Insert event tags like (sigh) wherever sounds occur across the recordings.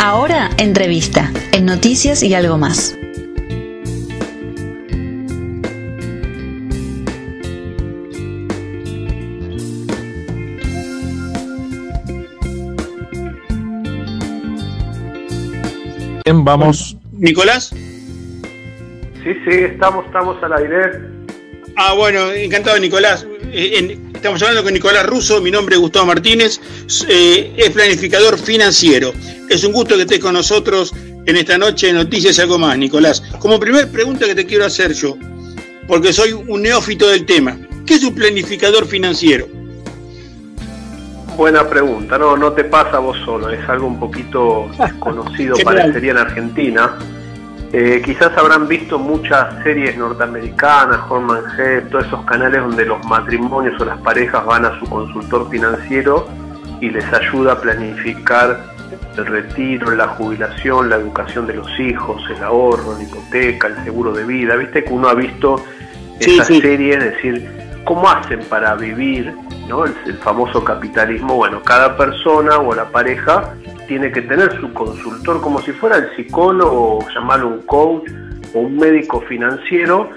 Ahora, entrevista, en Noticias y algo más. Bien, vamos. Nicolás. Sí, sí, estamos, estamos al aire. Ah, bueno, encantado, Nicolás. Eh, estamos hablando con Nicolás Russo, mi nombre es Gustavo Martínez, eh, es planificador financiero. Es un gusto que estés con nosotros en esta noche de Noticias y algo más, Nicolás. Como primer pregunta que te quiero hacer yo, porque soy un neófito del tema, ¿qué es un planificador financiero? Buena pregunta, no, no te pasa vos solo, es algo un poquito (laughs) desconocido, parecería en Argentina. Eh, quizás habrán visto muchas series norteamericanas, Horman Head, todos esos canales donde los matrimonios o las parejas van a su consultor financiero y les ayuda a planificar el retiro, la jubilación, la educación de los hijos, el ahorro, la hipoteca, el seguro de vida. Viste que uno ha visto esa serie, es decir, cómo hacen para vivir. El, famoso capitalismo. Bueno, cada persona o la pareja tiene que tener su consultor como si fuera el psicólogo, llamarlo un coach o un médico financiero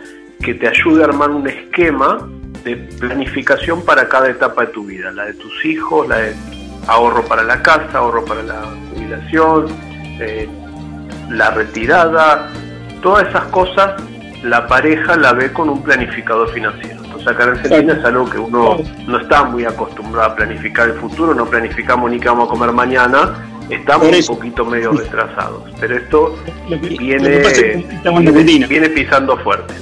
que te ayude a armar un esquema de planificación para cada etapa de tu vida, la de tus hijos, la de ahorro para la casa, ahorro para la jubilación, eh, la retirada, todas esas cosas la pareja la ve con un planificador financiero. Entonces acá en Argentina es algo que uno no está muy acostumbrado a planificar el futuro, no planificamos ni qué vamos a comer mañana, estamos un poquito medio retrasados. Pero esto viene, viene, viene pisando fuerte.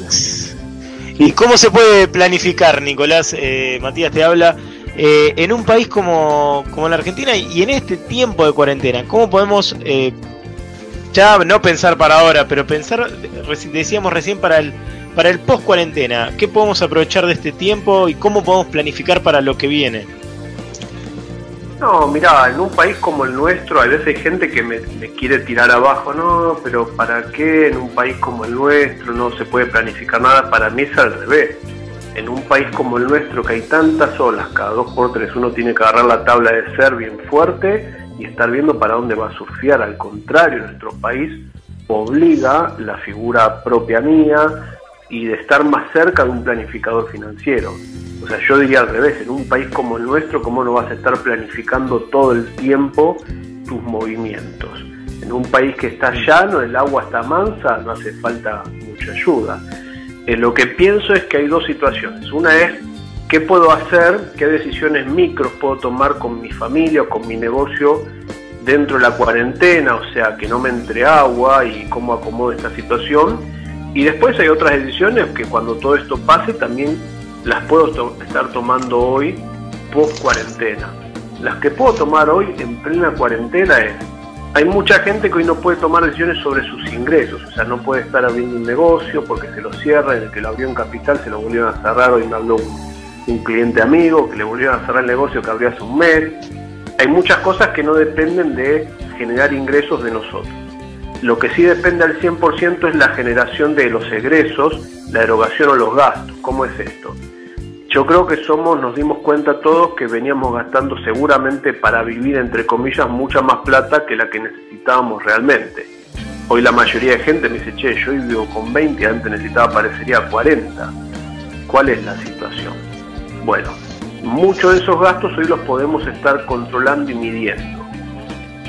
¿Y cómo se puede planificar, Nicolás? Eh, Matías te habla. Eh, en un país como, como la Argentina y en este tiempo de cuarentena, ¿cómo podemos eh, ya no pensar para ahora, pero pensar, decíamos recién, para el, para el post cuarentena? ¿Qué podemos aprovechar de este tiempo y cómo podemos planificar para lo que viene? No, mira, en un país como el nuestro, a veces hay gente que me, me, quiere tirar abajo, no, pero ¿para qué en un país como el nuestro no se puede planificar nada? Para mí es al revés en un país como el nuestro que hay tantas olas, cada dos por tres uno tiene que agarrar la tabla de ser bien fuerte y estar viendo para dónde va a surfear. Al contrario, nuestro país obliga la figura propia mía y de estar más cerca de un planificador financiero. O sea, yo diría al revés, en un país como el nuestro, ¿cómo no vas a estar planificando todo el tiempo tus movimientos? En un país que está llano, el agua está mansa, no hace falta mucha ayuda. Eh, lo que pienso es que hay dos situaciones. Una es qué puedo hacer, qué decisiones micros puedo tomar con mi familia o con mi negocio dentro de la cuarentena, o sea, que no me entre agua y cómo acomodo esta situación. Y después hay otras decisiones que cuando todo esto pase también las puedo estar tomando hoy post cuarentena. Las que puedo tomar hoy en plena cuarentena es hay mucha gente que hoy no puede tomar decisiones sobre sus ingresos, o sea, no puede estar abriendo un negocio porque se lo cierra, el que lo abrió en capital se lo volvieron a cerrar, hoy me habló un, cliente amigo que le volvieron a cerrar el negocio que abrió hace un mes. Hay muchas cosas que no dependen de generar ingresos de nosotros. Lo que sí depende al 100% es la generación de los egresos, la erogación o los gastos. ¿Cómo es esto? Yo creo que somos, nos dimos cuenta todos que veníamos gastando seguramente para vivir, entre comillas, mucha más plata que la que necesitábamos realmente. Hoy la mayoría de gente me dice, che, yo vivo con 20, antes necesitaba parecería 40. ¿Cuál es la situación? Bueno, muchos de esos gastos hoy los podemos estar controlando y midiendo.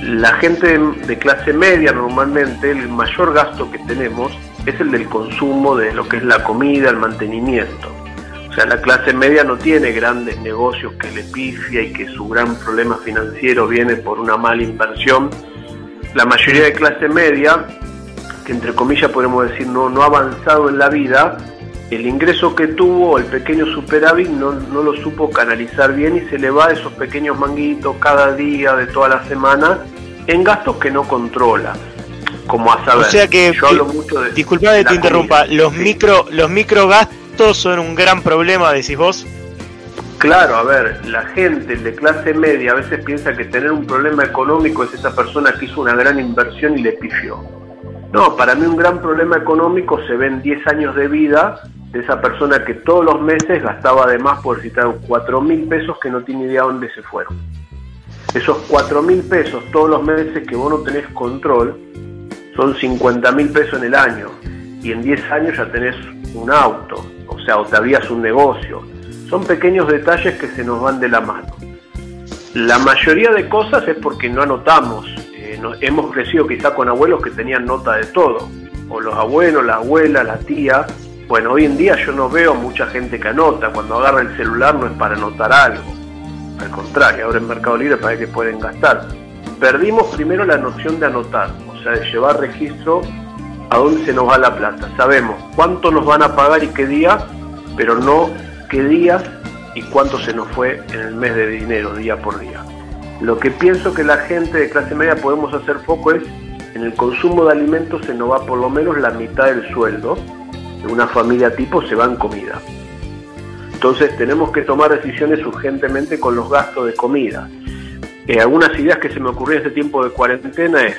La gente de clase media normalmente, el mayor gasto que tenemos es el del consumo de lo que es la comida, el mantenimiento o sea, la clase media no tiene grandes negocios que le pifia y que su gran problema financiero viene por una mala inversión. La mayoría de clase media, que entre comillas podemos decir no, no ha avanzado en la vida, el ingreso que tuvo, el pequeño superávit, no, no lo supo canalizar bien y se le va esos pequeños manguitos cada día de toda la semana en gastos que no controla como a saber. O sea que, yo hablo mucho de disculpa que te interrumpa, los micro los micro gastos son un gran problema, decís vos? Claro, a ver, la gente de clase media a veces piensa que tener un problema económico es esa persona que hizo una gran inversión y le pifió. No, para mí un gran problema económico se ve en 10 años de vida de esa persona que todos los meses gastaba además por citar 4 mil pesos que no tiene idea dónde se fueron. Esos 4 mil pesos todos los meses que vos no tenés control son 50 mil pesos en el año y en 10 años ya tenés un auto, o sea, o te habías un negocio. Son pequeños detalles que se nos van de la mano. La mayoría de cosas es porque no anotamos. Eh, hemos crecido quizá con abuelos que tenían nota de todo, o los abuelos, la abuela, la tía. Bueno, hoy en día yo no veo mucha gente que anota. Cuando agarra el celular no es para anotar algo. Al contrario, ahora en Mercado Libre para que pueden gastar. Perdimos primero la noción de anotar, o sea, de llevar registro a dónde se nos va la plata. Sabemos cuánto nos van a pagar y qué día, pero no qué días y cuánto se nos fue en el mes de dinero día por día. Lo que pienso que la gente de clase media podemos hacer foco es en el consumo de alimentos se nos va por lo menos la mitad del sueldo una familia tipo se va en comida. Entonces tenemos que tomar decisiones urgentemente con los gastos de comida. Eh, algunas ideas que se me ocurrieron en este tiempo de cuarentena es,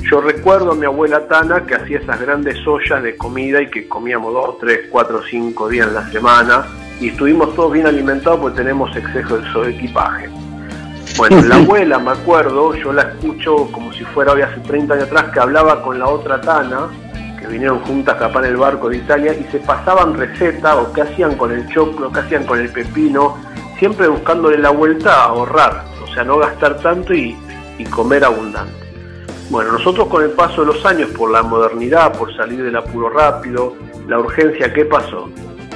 yo recuerdo a mi abuela Tana que hacía esas grandes ollas de comida y que comíamos dos, tres, cuatro, cinco días en la semana y estuvimos todos bien alimentados porque tenemos exceso de equipaje. Bueno, la (laughs) abuela, me acuerdo, yo la escucho como si fuera hoy hace 30 años atrás, que hablaba con la otra Tana, vinieron juntas capaz en el barco de Italia, y se pasaban recetas o qué hacían con el choclo, qué hacían con el pepino, siempre buscándole la vuelta a ahorrar, o sea, no gastar tanto y, y comer abundante. Bueno, nosotros con el paso de los años, por la modernidad, por salir del apuro rápido, la urgencia, ¿qué pasó?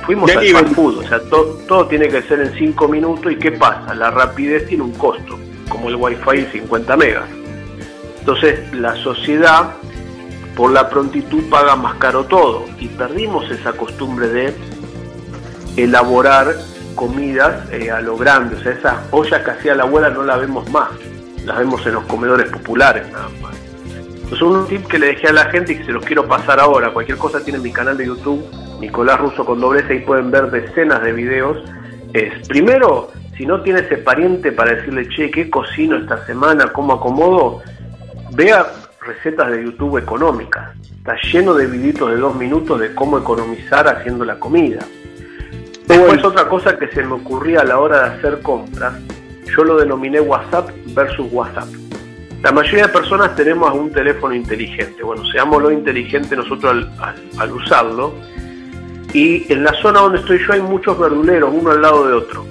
Fuimos al fast food, o sea, todo tiene que ser en 5 minutos y ¿qué pasa? La rapidez tiene un costo, como el wifi 50 megas. Entonces la sociedad por la prontitud paga más caro todo y perdimos esa costumbre de elaborar comidas eh, a lo grande, o sea, esas ollas que hacía la abuela no la vemos más, las vemos en los comedores populares nada más. Entonces un tip que le dejé a la gente y que se los quiero pasar ahora, cualquier cosa tiene mi canal de YouTube Nicolás Russo con dobleza y pueden ver decenas de videos, es primero, si no tiene ese pariente para decirle, che, ¿qué cocino esta semana? ¿Cómo acomodo? Vea recetas de YouTube económicas. Está lleno de videitos de dos minutos de cómo economizar haciendo la comida. Después otra cosa que se me ocurría a la hora de hacer compras, yo lo denominé WhatsApp versus WhatsApp. La mayoría de personas tenemos un teléfono inteligente. Bueno, seámoslo inteligente nosotros al usarlo y en la zona donde estoy yo hay muchos verduleros, uno al lado de otro.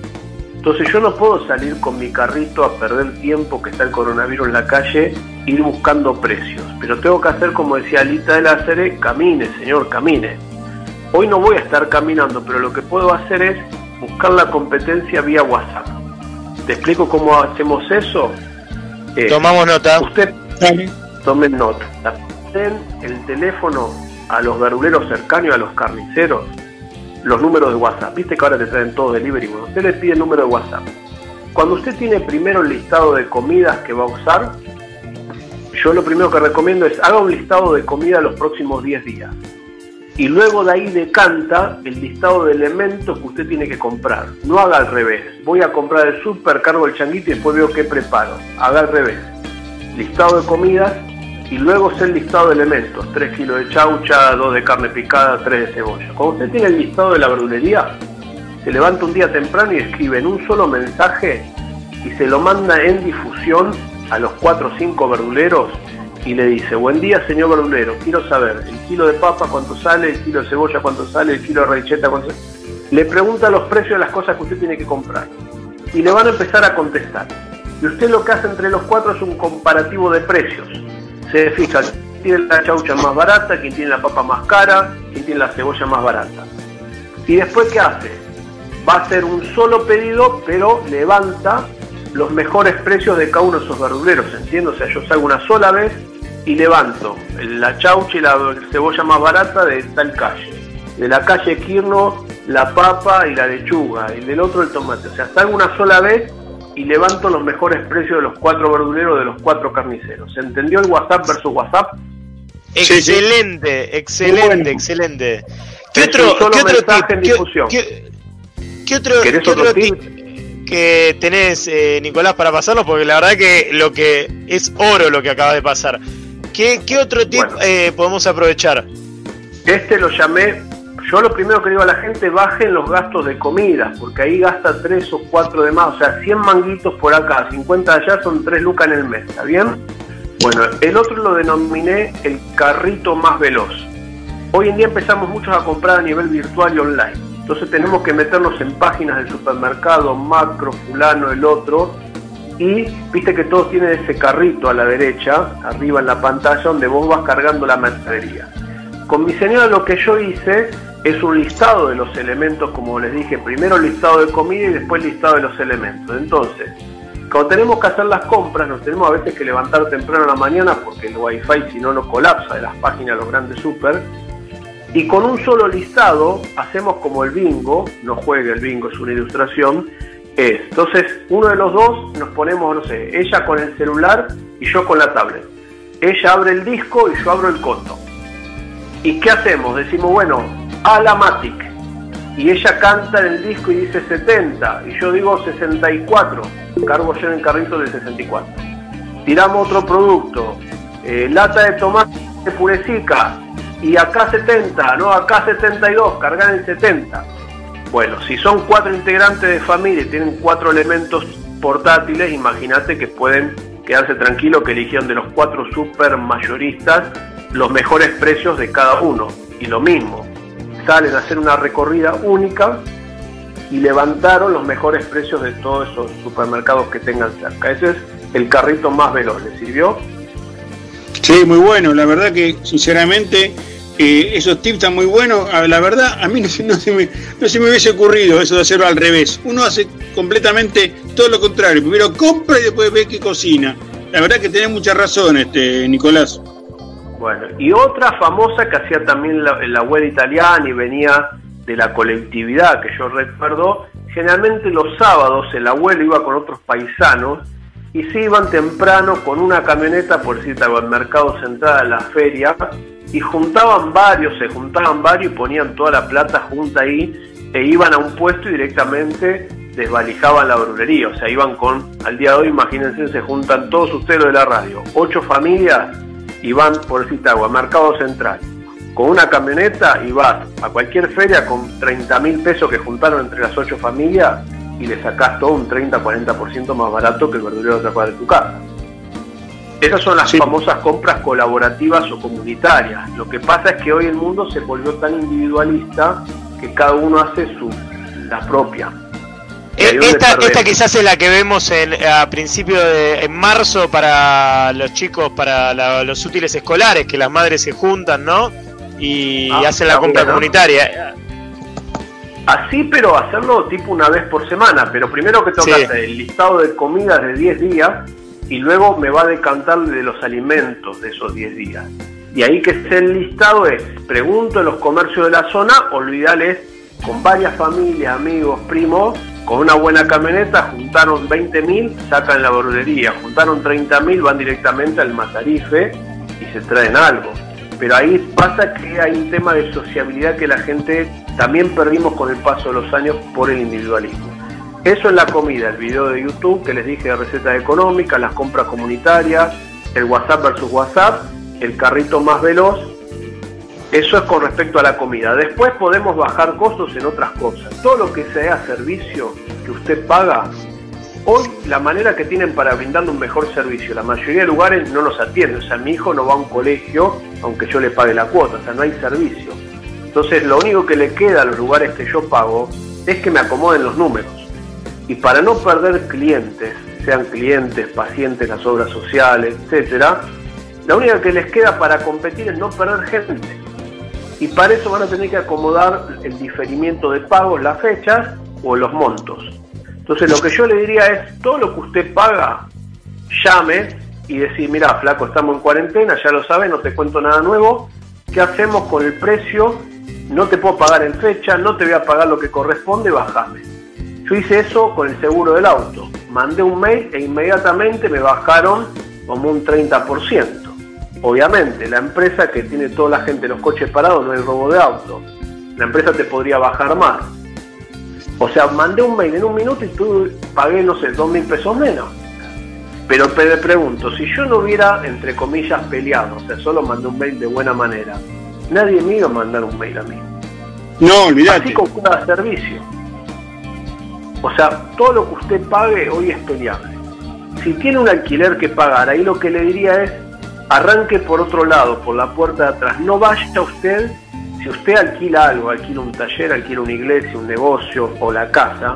Entonces yo no puedo salir con mi carrito a perder tiempo que está el coronavirus en la calle, ir buscando precios. Pero tengo que hacer como decía Alita de Láceres, camine, señor, camine. Hoy no voy a estar caminando, pero lo que puedo hacer es buscar la competencia vía WhatsApp. ¿Te explico cómo hacemos eso? Eh, Tomamos nota. Usted tome nota. Den el teléfono a los verduleros cercanos, a los carniceros, los números de WhatsApp. Viste que ahora te traen todo delivery. Bueno, usted le pide el número de WhatsApp. Cuando usted tiene primero el listado de comidas que va a usar, yo lo primero que recomiendo es haga un listado de comida los próximos 10 días. Y luego de ahí decanta el listado de elementos que usted tiene que comprar. No haga al revés. Voy a comprar el super, cargo el changuito y después veo qué preparo. Haga al revés. Listado de comidas, y luego es el listado de elementos, 3 kilos de chaucha, 2 de carne picada, 3 de cebolla. Cuando usted tiene el listado de la verdulería, se levanta un día temprano y escribe en un solo mensaje y se lo manda en difusión a los 4 o 5 verduleros y le dice, buen día señor verdulero, quiero saber el kilo de papa cuánto sale, el kilo de cebolla cuánto sale, el kilo de recheta cuánto sale. Le pregunta los precios de las cosas que usted tiene que comprar y le van a empezar a contestar. Y usted lo que hace entre los cuatro es un comparativo de precios se fija quién tiene la chaucha más barata, quién tiene la papa más cara, quién tiene la cebolla más barata. Y después, ¿qué hace? Va a hacer un solo pedido, pero levanta los mejores precios de cada uno de esos verduleros, ¿entiendo? O sea, yo salgo una sola vez y levanto la chaucha y la cebolla más barata de tal calle. De la calle Quirno, la papa y la lechuga. Y del otro el tomate. O sea, salgo una sola vez y levanto los mejores precios de los cuatro verduleros de los cuatro carniceros. ¿Se entendió el WhatsApp versus WhatsApp? Excelente, excelente, excelente. ¿Qué otro, ¿qué otro tip? ¿Qué, otro, tip? que tenés, eh, Nicolás, para pasarnos? Porque la verdad que lo que es oro lo que acaba de pasar. ¿Qué, qué otro tip eh, podemos aprovechar? Este lo llamé yo lo primero que digo a la gente, bajen los gastos de comida, porque ahí gasta 3 o 4 de más, o sea, 100 manguitos por acá, 50 allá, son 3 lucas en el mes, ¿está bien? Bueno, el otro lo denominé el carrito más veloz. Hoy en día empezamos muchos a comprar a nivel virtual y online. Entonces tenemos que meternos en páginas del supermercado, macro, fulano, el otro, y viste que todos tienen ese carrito a la derecha, arriba en la pantalla, donde vos vas cargando la mercadería. Con mi señora lo que yo hice es un listado de los elementos, como les dije, primero listado de comida y después listado de los elementos. Entonces, cuando tenemos que hacer las compras, nos tenemos a veces que levantar temprano en la mañana porque el wifi si no nos colapsa de las páginas los grandes super. Y con un solo listado hacemos como el bingo, no juegue el bingo, es una ilustración, es, entonces uno de los dos nos ponemos, no sé, ella con el celular y yo con la tablet. Ella abre el disco y yo abro el coto. ¿Y qué hacemos? Decimos, bueno, a la Matic. Y ella canta en el disco y dice 70, y yo digo 64. Cargo yo en el carrito de 64. Tiramos otro producto, eh, lata de tomate purecica, y acá 70, no, acá 72, cargar en 70. Bueno, si son cuatro integrantes de familia y tienen cuatro elementos portátiles, imagínate que pueden quedarse tranquilos que eligieron de los cuatro super mayoristas los mejores precios de cada uno. Y lo mismo, salen a hacer una recorrida única y levantaron los mejores precios de todos esos supermercados que tengan cerca. Ese es el carrito más veloz. ¿Le sirvió? Sí, muy bueno. La verdad que, sinceramente, eh, esos tips están muy buenos. Ah, la verdad, a mí (laughs) no, se me, no se me hubiese ocurrido eso de hacerlo al revés. Uno hace completamente todo lo contrario. Primero compra y después ve que cocina. La verdad que tenés mucha razón, este Nicolás. Bueno, y otra famosa que hacía también la, la web italiana y venía de la colectividad que yo recuerdo, generalmente los sábados el abuelo iba con otros paisanos y se iban temprano con una camioneta, por decirte al mercado central, a la feria, y juntaban varios, se juntaban varios y ponían toda la plata junta ahí e iban a un puesto y directamente desvalijaban la brujería, o sea, iban con, al día de hoy, imagínense, se juntan todos ustedes de la radio, ocho familias y van, por decirte agua, Mercado Central, con una camioneta y vas a cualquier feria con 30 mil pesos que juntaron entre las ocho familias y le sacás todo un 30-40% más barato que el verdurero de otra de tu casa. Esas son las famosas compras colaborativas o comunitarias. Lo que pasa es que hoy el mundo se volvió tan individualista que cada uno hace su la propia. Eh, esta, esta, quizás es la que vemos en, a principio de en marzo para los chicos, para los útiles escolares, que las madres se juntan, ¿no? Y ah, hacen la compra comunitaria. Así, pero hacerlo tipo una vez por semana. Pero primero que toca hacer el listado de comidas de 10 días y luego me va a decantar de los alimentos de esos 10 días. Y ahí que esté el listado es, pregunto en los comercios de la zona, olvidales con varias familias, amigos, primos, con una buena camioneta, juntaron 20.000, sacan la verdulería, juntaron 30.000, van directamente al Matarife y se traen algo. Pero ahí pasa que hay un tema de sociabilidad que la gente también perdimos con el paso de los años por el individualismo. Eso es la comida, el video de YouTube que les dije de recetas económicas, las compras comunitarias, el WhatsApp versus WhatsApp, el carrito más veloz eso es con respecto a la comida. Después podemos bajar costos en otras cosas. Todo lo que sea servicio que usted paga, hoy la manera que tienen para brindarle un mejor servicio, la mayoría de lugares no nos atienden. O sea, mi hijo no va a un colegio aunque yo le pague la cuota, o sea, no hay servicio. Entonces, lo único que le queda a los lugares que yo pago es que me acomoden los números. Y para no perder clientes, sean clientes, pacientes, las obras sociales, etcétera, la única que les queda para competir es no perder gente y para eso van a tener que acomodar el diferimiento de pagos, las fechas o los montos. Entonces lo que yo le diría es, todo lo que usted paga, llame y decir, mira, flaco, estamos en cuarentena, ya lo sabes, no te cuento nada nuevo, ¿qué hacemos con el precio? No te puedo pagar en fecha, no te voy a pagar lo que corresponde, bajame. Yo hice eso con el seguro del auto. Mandé un mail e inmediatamente me bajaron como un 30%. Obviamente, la empresa que tiene toda la gente los coches parados no es robo de auto. La empresa te podría bajar más. O sea, mandé un mail en un minuto y tú pagué, no sé, dos mil pesos menos. Pero te pregunto, si yo no hubiera, entre comillas, peleado, o sea, solo mandé un mail de buena manera, nadie me iba a mandar un mail a mí. No, olvídate. Así como cada servicio. O sea, todo lo que usted pague hoy es peleable. Si tiene un alquiler que pagar, ahí lo que le diría es, arranque por otro lado, por la puerta de atrás. No vaya usted, si usted alquila algo, alquila un taller, alquila una iglesia, un negocio o la casa,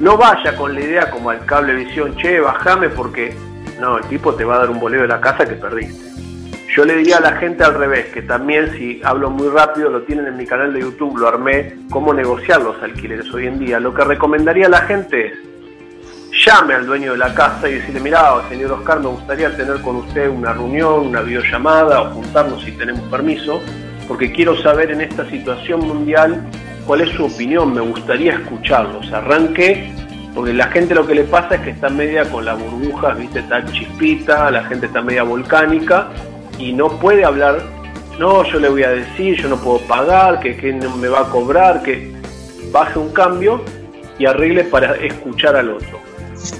no vaya con la idea como al cablevisión, che, bajame porque no, el tipo te va a dar un boleo de la casa que perdiste. Yo le diría a la gente al revés, que también si hablo muy rápido, lo tienen en mi canal de YouTube, lo armé, cómo negociar los alquileres hoy en día. Lo que recomendaría a la gente es, llame al dueño de la casa y decirle, mira, señor Oscar, me gustaría tener con usted una reunión, una videollamada o juntarnos si tenemos permiso, porque quiero saber en esta situación mundial cuál es su opinión, me gustaría escucharlos. Arranque, porque la gente lo que le pasa es que está media con las burbujas, viste, está chispita, la gente está media volcánica y no puede hablar, no, yo le voy a decir, yo no puedo pagar, que, que me va a cobrar, que baje un cambio y arregle para escuchar al otro.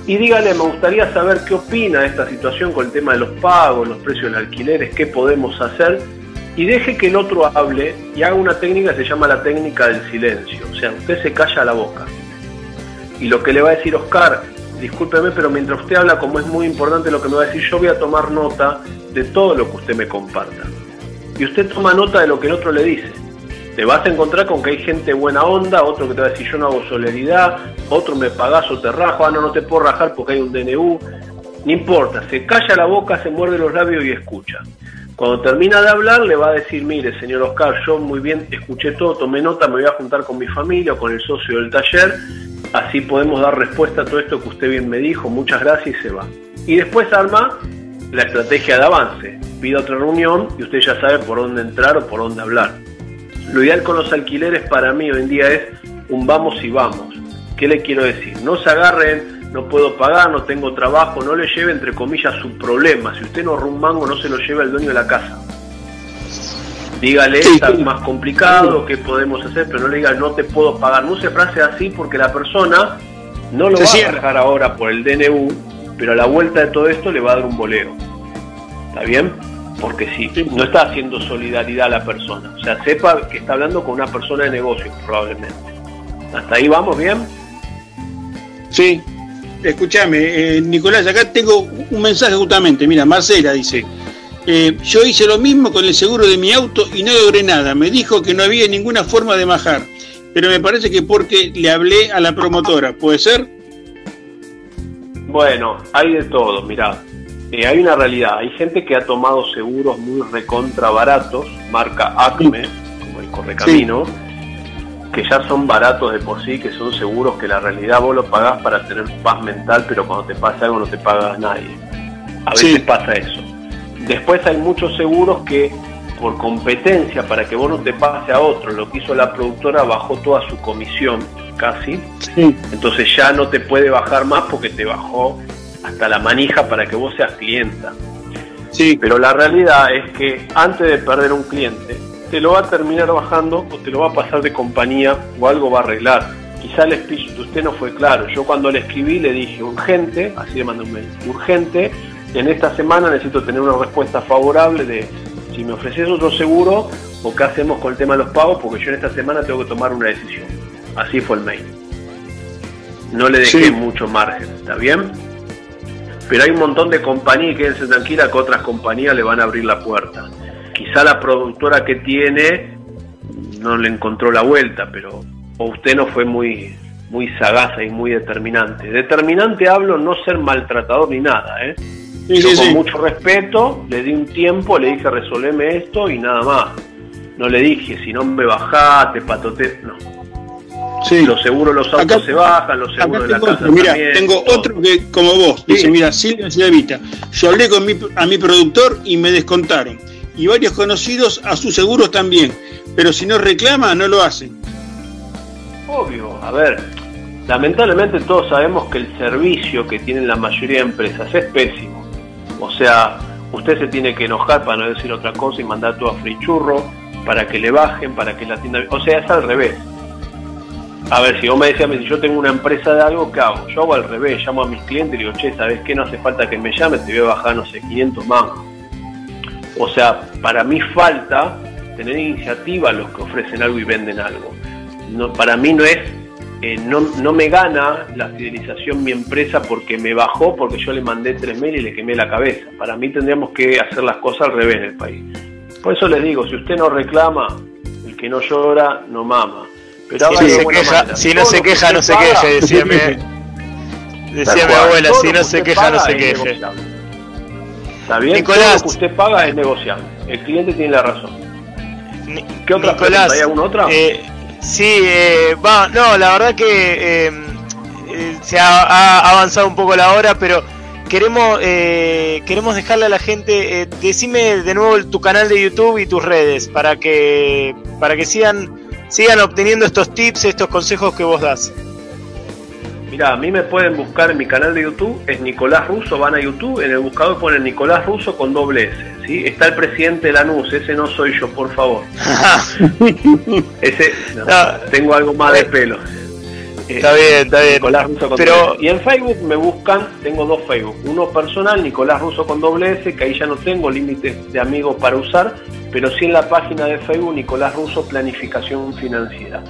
Y dígale, me gustaría saber qué opina de esta situación con el tema de los pagos, los precios del alquileres, qué podemos hacer. Y deje que el otro hable y haga una técnica que se llama la técnica del silencio. O sea, usted se calla la boca. Y lo que le va a decir Oscar, discúlpeme, pero mientras usted habla, como es muy importante lo que me va a decir, yo voy a tomar nota de todo lo que usted me comparta. Y usted toma nota de lo que el otro le dice. Te vas a encontrar con que hay gente buena onda, otro que te va a decir yo no hago solidaridad, otro me pagas o te rajo, ah no, no te puedo rajar porque hay un DNU. No importa, se calla la boca, se muerde los labios y escucha. Cuando termina de hablar le va a decir, mire señor Oscar, yo muy bien escuché todo, tomé nota, me voy a juntar con mi familia o con el socio del taller, así podemos dar respuesta a todo esto que usted bien me dijo, muchas gracias y se va. Y después arma la estrategia de avance. Pida otra reunión y usted ya sabe por dónde entrar o por dónde hablar. Lo ideal con los alquileres para mí hoy en día es un vamos y vamos. ¿Qué le quiero decir? No se agarren, no puedo pagar, no tengo trabajo, no le lleve entre comillas su problema. Si usted no mango, no se lo lleve al dueño de la casa. Dígale, es más complicado, ¿qué podemos hacer? Pero no le diga, no te puedo pagar. No se frase así porque la persona no lo va a dejar ahora por el DNU pero a la vuelta de todo esto le va a dar un boleo. ¿Está bien? Porque si no está haciendo solidaridad a la persona. O sea, sepa que está hablando con una persona de negocio, probablemente. ¿Hasta ahí vamos bien? Sí. Escúchame, eh, Nicolás, acá tengo un mensaje justamente. Mira, Marcela dice, eh, yo hice lo mismo con el seguro de mi auto y no logré nada. Me dijo que no había ninguna forma de bajar, pero me parece que porque le hablé a la promotora, ¿puede ser? Bueno, hay de todo, mirá. Eh, hay una realidad, hay gente que ha tomado seguros muy recontra baratos, marca Acme, como el Correcamino, que ya son baratos de por sí, que son seguros que la realidad vos lo pagás para tener paz mental, pero cuando te pasa algo no te paga nadie. A veces pasa eso. Después hay muchos seguros que por competencia, para que vos no te pase a otro, lo que hizo la productora bajó toda su comisión casi. Entonces ya no te puede bajar más porque te bajó hasta la manija para que vos seas clienta. Sí. Pero la realidad es que antes de perder un cliente, te lo va a terminar bajando o te lo va a pasar de compañía o algo va a arreglar. Quizá el speech de usted no fue claro. Yo cuando le escribí le dije urgente, así le mandé un mail, urgente, en esta semana necesito tener una respuesta favorable de si me ofreces otro seguro o qué hacemos con el tema de los pagos, porque yo en esta semana tengo que tomar una decisión. Así fue el mail. No le dejé mucho margen, ¿está bien? Pero hay un montón de compañías, quédense tranquila que otras compañías le van a abrir la puerta. Quizá la productora que tiene no le encontró la vuelta, pero o usted no fue muy muy sagaz y muy determinante. Determinante hablo no ser maltratador ni nada, ¿eh? Yo con mucho respeto le di un tiempo, le dije resolveme esto y nada más. No le dije si no me bajaste, patote, no Sí. Los seguros los autos se bajan, los seguros de la casa Mira, tengo otro que, como vos, dice, mira, Silvia Silvita, yo hablé con mi, a mi productor y me descontaron. Y varios conocidos a sus seguros también. Pero si no reclama, no lo hacen. Obvio, a ver, lamentablemente todos sabemos que el servicio que tienen la mayoría de empresas es pésimo. O sea, usted se tiene que enojar para no decir otra cosa y mandar todo a frichurro para que le bajen, para que la tienda... O sea, es al revés a ver, si vos me decías, si yo tengo una empresa de algo, ¿qué hago? Yo hago al revés, llamo a mis clientes y digo, che, ¿sabes qué? No hace falta que me llames, te voy a bajar, no sé, 500 más. O sea, para mí falta tener iniciativa los que ofrecen algo y venden algo. no, para mí no es, eh, no, no me gana la fidelización mi empresa porque me bajó, porque yo le mandé tres mil y le quemé la cabeza. Para mí tendríamos que hacer las cosas al revés en el país. Por eso les digo, si usted no reclama, el que no llora, no mama. Pero si, se queja, si no se queja, no se queje, decía mi, decía mi abuela, si no se queja, no se queje. Está bien, Nicolás, lo que usted paga es negociable. El cliente tiene la razón. ¿Qué otra Nicolás, ¿Hay alguna otra? Eh, sí, eh, va, no, la verdad que eh, eh, se ha, ha, avanzado un poco la hora, pero queremos eh, queremos dejarle a la gente, eh, decime de nuevo tu canal de YouTube y tus redes para que para que sigan sigan obteniendo estos tips, estos consejos que vos das. Mira, a mí me pueden buscar en mi canal de YouTube, es Nicolás Russo, van a YouTube, en el buscador ponen Nicolás Russo con doble S, ¿sí? Está el presidente de Lanús, ese no soy yo, por favor. (laughs) ese, tengo algo más de pelo. Está bien, está bien. Nicolás Russo con Pero... Y en Facebook me buscan, tengo dos Facebook. Uno personal, Nicolás Russo con doble S, que ahí ya no tengo límites de amigos para usar, pero sí en la página de Facebook Nicolás Russo Planificación Financiera.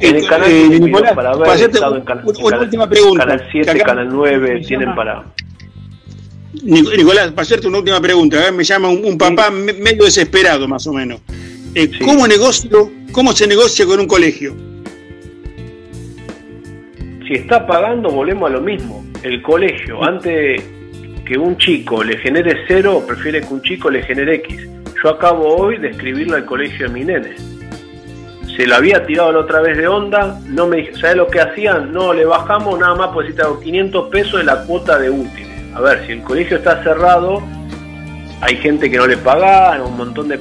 En el canal eh, Nicolás, para ver, estado en canal, una última pregunta. Canal 7, Canal 9, tienen para... Nicolás, para hacerte una última pregunta, me llama un, papá medio desesperado más o menos. Eh, ¿Cómo negocio, cómo se negocia con un colegio? Si está pagando, volvemos a lo mismo. El colegio, antes que un chico le genere cero, prefiere que un chico le genere X. Yo acabo hoy de escribirle al colegio de mi nene se lo había tirado la otra vez de onda, no me dije, ¿sabes lo que hacían? No, le bajamos nada más, pues si te hago 500 pesos de la cuota de útiles. A ver, si el colegio está cerrado, hay gente que no le paga, un montón de...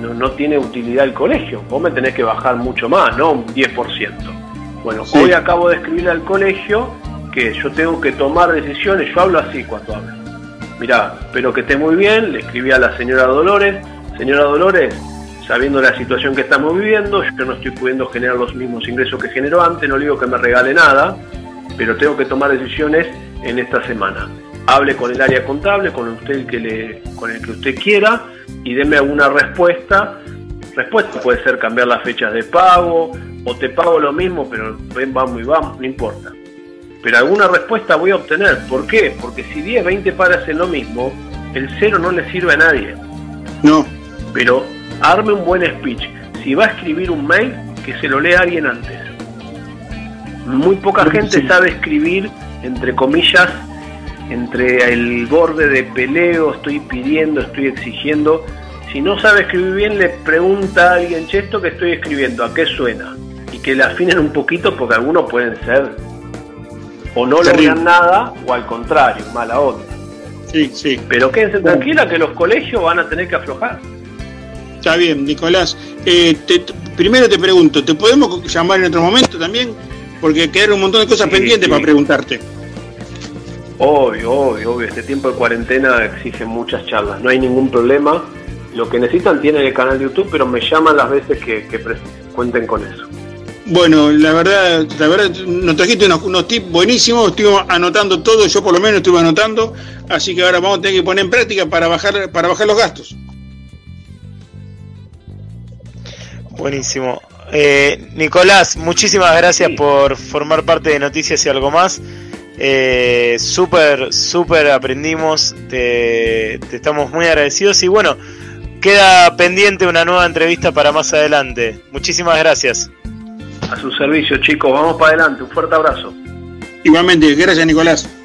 no, tiene utilidad el colegio, vos me tenés que bajar mucho más, no un 10%. Bueno, hoy acabo de escribirle al colegio que yo tengo que tomar decisiones, yo hablo así cuando hablo. Mirá, espero que esté muy bien, le escribí a la señora Dolores, señora Dolores, sabiendo la situación que estamos viviendo, yo no estoy pudiendo generar los mismos ingresos que generó antes, no digo que me regale nada, pero tengo que tomar decisiones en esta semana. Hable con el área contable, con usted que le, con el que usted quiera y deme alguna respuesta. Respuesta puede ser cambiar las fechas de pago o te pago lo mismo, pero ven, vamos y vamos, no importa. Pero alguna respuesta voy a obtener. ¿Por qué? Porque si 10, 20 padres hacen lo mismo, el cero no le sirve a nadie. No. Pero arme un buen speech. Si va a escribir un mail, que se lo lea alguien antes. Muy poca gente sabe escribir, entre comillas, entre el borde de peleo, estoy pidiendo, estoy exigiendo. Si no sabe escribir bien, le pregunta a alguien, che, esto que estoy escribiendo, ¿a qué suena? Y que le afinen un poquito porque algunos pueden ser o no logran nada o al contrario, mala onda. Sí, sí. Pero quédense tranquila que los colegios van a tener que aflojar. Está bien, Nicolás. Eh, primero te pregunto, ¿te podemos llamar en otro momento también? Porque quedaron un montón de cosas pendientes para preguntarte. Obvio, obvio, obvio. Este tiempo de cuarentena exige muchas charlas. No hay ningún problema. Lo que necesitan tienen el canal de YouTube, pero me llaman las veces que, cuenten con eso. Bueno, la verdad, la verdad, nos trajiste unos, unos, tips buenísimos, estuvimos anotando todo, yo por lo menos estuve anotando, así que ahora vamos a tener que poner en práctica para bajar, para bajar los gastos. Buenísimo. Eh, Nicolás, muchísimas gracias por formar parte de Noticias y algo más. Eh, súper, súper aprendimos, te, estamos muy agradecidos y bueno, queda pendiente una nueva entrevista para más adelante. Muchísimas gracias. A su servicio chicos, vamos para adelante, un fuerte abrazo. Igualmente, gracias Nicolás.